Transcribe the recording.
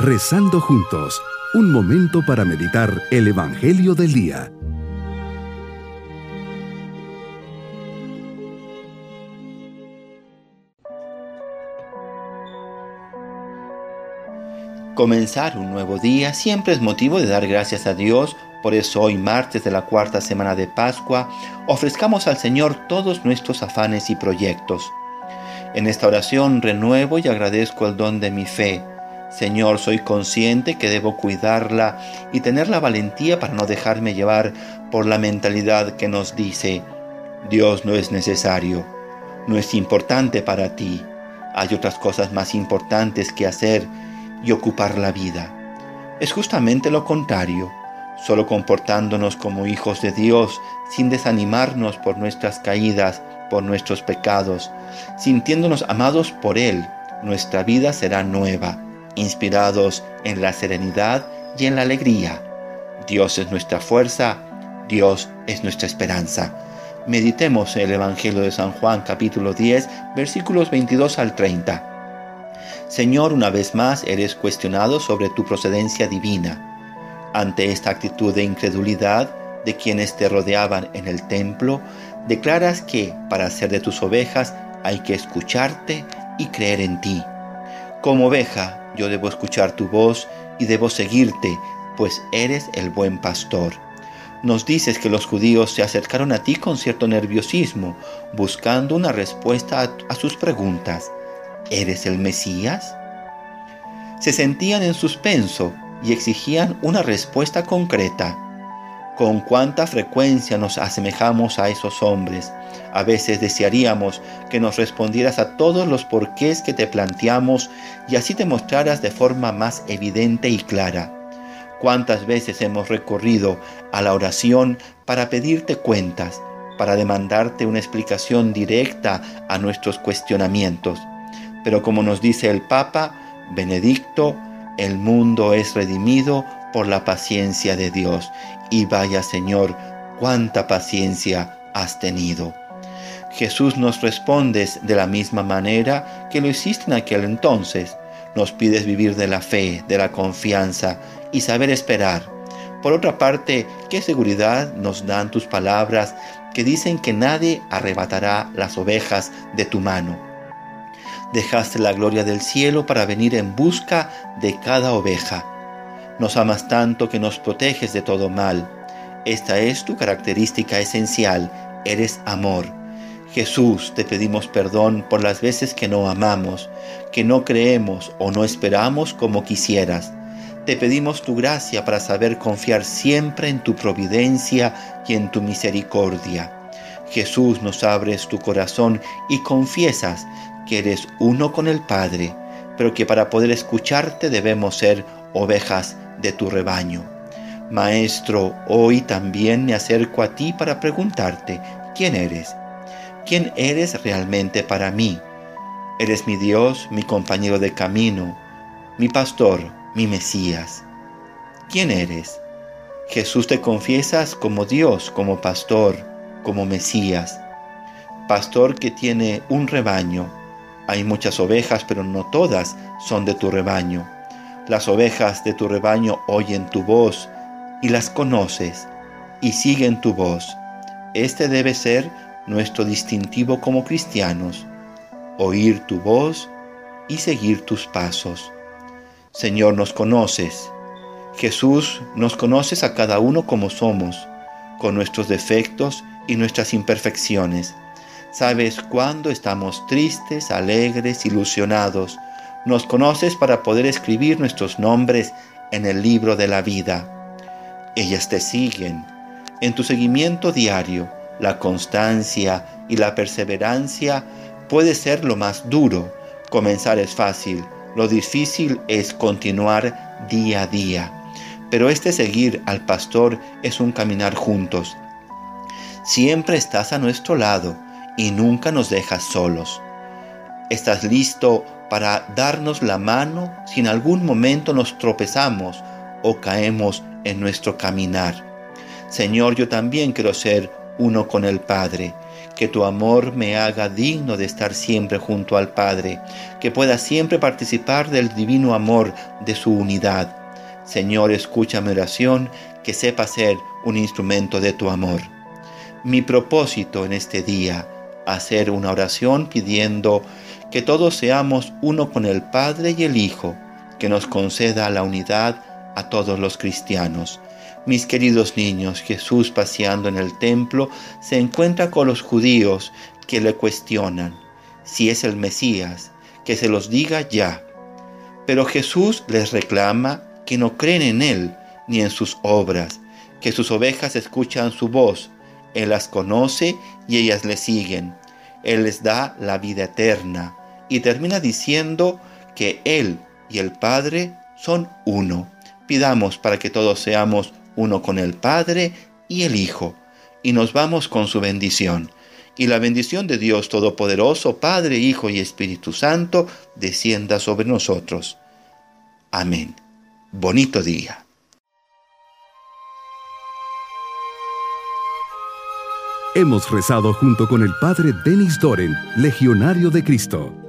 Rezando juntos, un momento para meditar el Evangelio del Día. Comenzar un nuevo día siempre es motivo de dar gracias a Dios por eso hoy, martes de la cuarta semana de Pascua, ofrezcamos al Señor todos nuestros afanes y proyectos. En esta oración renuevo y agradezco el don de mi fe. Señor, soy consciente que debo cuidarla y tener la valentía para no dejarme llevar por la mentalidad que nos dice, Dios no es necesario, no es importante para ti, hay otras cosas más importantes que hacer y ocupar la vida. Es justamente lo contrario. Solo comportándonos como hijos de Dios, sin desanimarnos por nuestras caídas, por nuestros pecados, sintiéndonos amados por Él, nuestra vida será nueva, inspirados en la serenidad y en la alegría. Dios es nuestra fuerza, Dios es nuestra esperanza. Meditemos el Evangelio de San Juan capítulo 10 versículos 22 al 30. Señor, una vez más eres cuestionado sobre tu procedencia divina ante esta actitud de incredulidad de quienes te rodeaban en el templo, declaras que para ser de tus ovejas hay que escucharte y creer en ti. Como oveja, yo debo escuchar tu voz y debo seguirte, pues eres el buen pastor. Nos dices que los judíos se acercaron a ti con cierto nerviosismo, buscando una respuesta a, sus preguntas. ¿Eres el Mesías? Se sentían en suspenso y exigían una respuesta concreta. Con cuánta frecuencia nos asemejamos a esos hombres. A veces desearíamos que nos respondieras a todos los porqués que te planteamos y así te mostraras de forma más evidente y clara. Cuántas veces hemos recurrido a la oración para pedirte cuentas, para demandarte una explicación directa a nuestros cuestionamientos. Pero como nos dice el Papa Benedicto, el mundo es redimido por la paciencia de Dios. Y vaya Señor, cuánta paciencia has tenido. Jesús nos respondes de la misma manera que lo hiciste en aquel entonces. Nos pides vivir de la fe, de la confianza y saber esperar. Por otra parte, ¿qué seguridad nos dan tus palabras que dicen que nadie arrebatará las ovejas de tu mano? dejaste la gloria del cielo para venir en busca de cada oveja. Nos amas tanto que nos proteges de todo mal. Esta es tu característica esencial, eres amor. Jesús, te pedimos perdón por las veces que no amamos, que no creemos o no esperamos como quisieras. Te pedimos tu gracia para saber confiar siempre en tu providencia y en tu misericordia. Jesús, nos abres tu corazón y confiesas que eres uno con el Padre, pero que para poder escucharte debemos ser ovejas de tu rebaño. Maestro, hoy también me acerco a ti para preguntarte, ¿quién eres? ¿Quién eres realmente para mí? Eres mi Dios, mi compañero de camino, mi pastor, mi Mesías. ¿Quién eres? Jesús te confiesas como Dios, como pastor, como Mesías. Pastor que tiene un rebaño, hay muchas ovejas, pero no todas son de tu rebaño. Las ovejas de tu rebaño oyen tu voz y las conoces y siguen tu voz. Este debe ser nuestro distintivo como cristianos, oír tu voz y seguir tus pasos. Señor, nos conoces. Jesús, nos conoces a cada uno como somos, con nuestros defectos y nuestras imperfecciones Sabes cuándo estamos tristes, alegres, ilusionados. Nos conoces para poder escribir nuestros nombres en el libro de la vida. Ellas te siguen. En tu seguimiento diario, la constancia y la perseverancia puede ser lo más duro. Comenzar es fácil, lo difícil es continuar día a día. Pero este seguir al pastor es un caminar juntos. Siempre estás a nuestro lado y nunca nos dejas solos. Estás listo para darnos la mano si en algún momento nos tropezamos o caemos en nuestro caminar. Señor, yo también quiero ser uno con el Padre. que tu amor me haga digno de estar siempre junto al Padre, que pueda siempre participar del divino amor de su unidad. Señor, escucha mi oración, que sepa ser un instrumento de tu amor. Mi propósito en este día, hacer una oración pidiendo que todos seamos uno con el Padre y el Hijo, que nos conceda la unidad a todos los cristianos. Mis queridos niños, Jesús paseando en el templo se encuentra con los judíos que le cuestionan si es el Mesías, que se los diga ya. Pero Jesús les reclama que no creen en Él ni en sus obras, que sus ovejas escuchan su voz, Él las conoce y ellas le siguen. Él les da la vida eterna y termina diciendo que Él y el Padre son uno. Pidamos para que todos seamos uno con el Padre y el Hijo, y nos vamos con su bendición. Y la bendición de Dios Todopoderoso, Padre, Hijo y Espíritu Santo, descienda sobre nosotros. Amén. Bonito día. Hemos rezado junto con el Padre Denis Doren, Legionario de Cristo.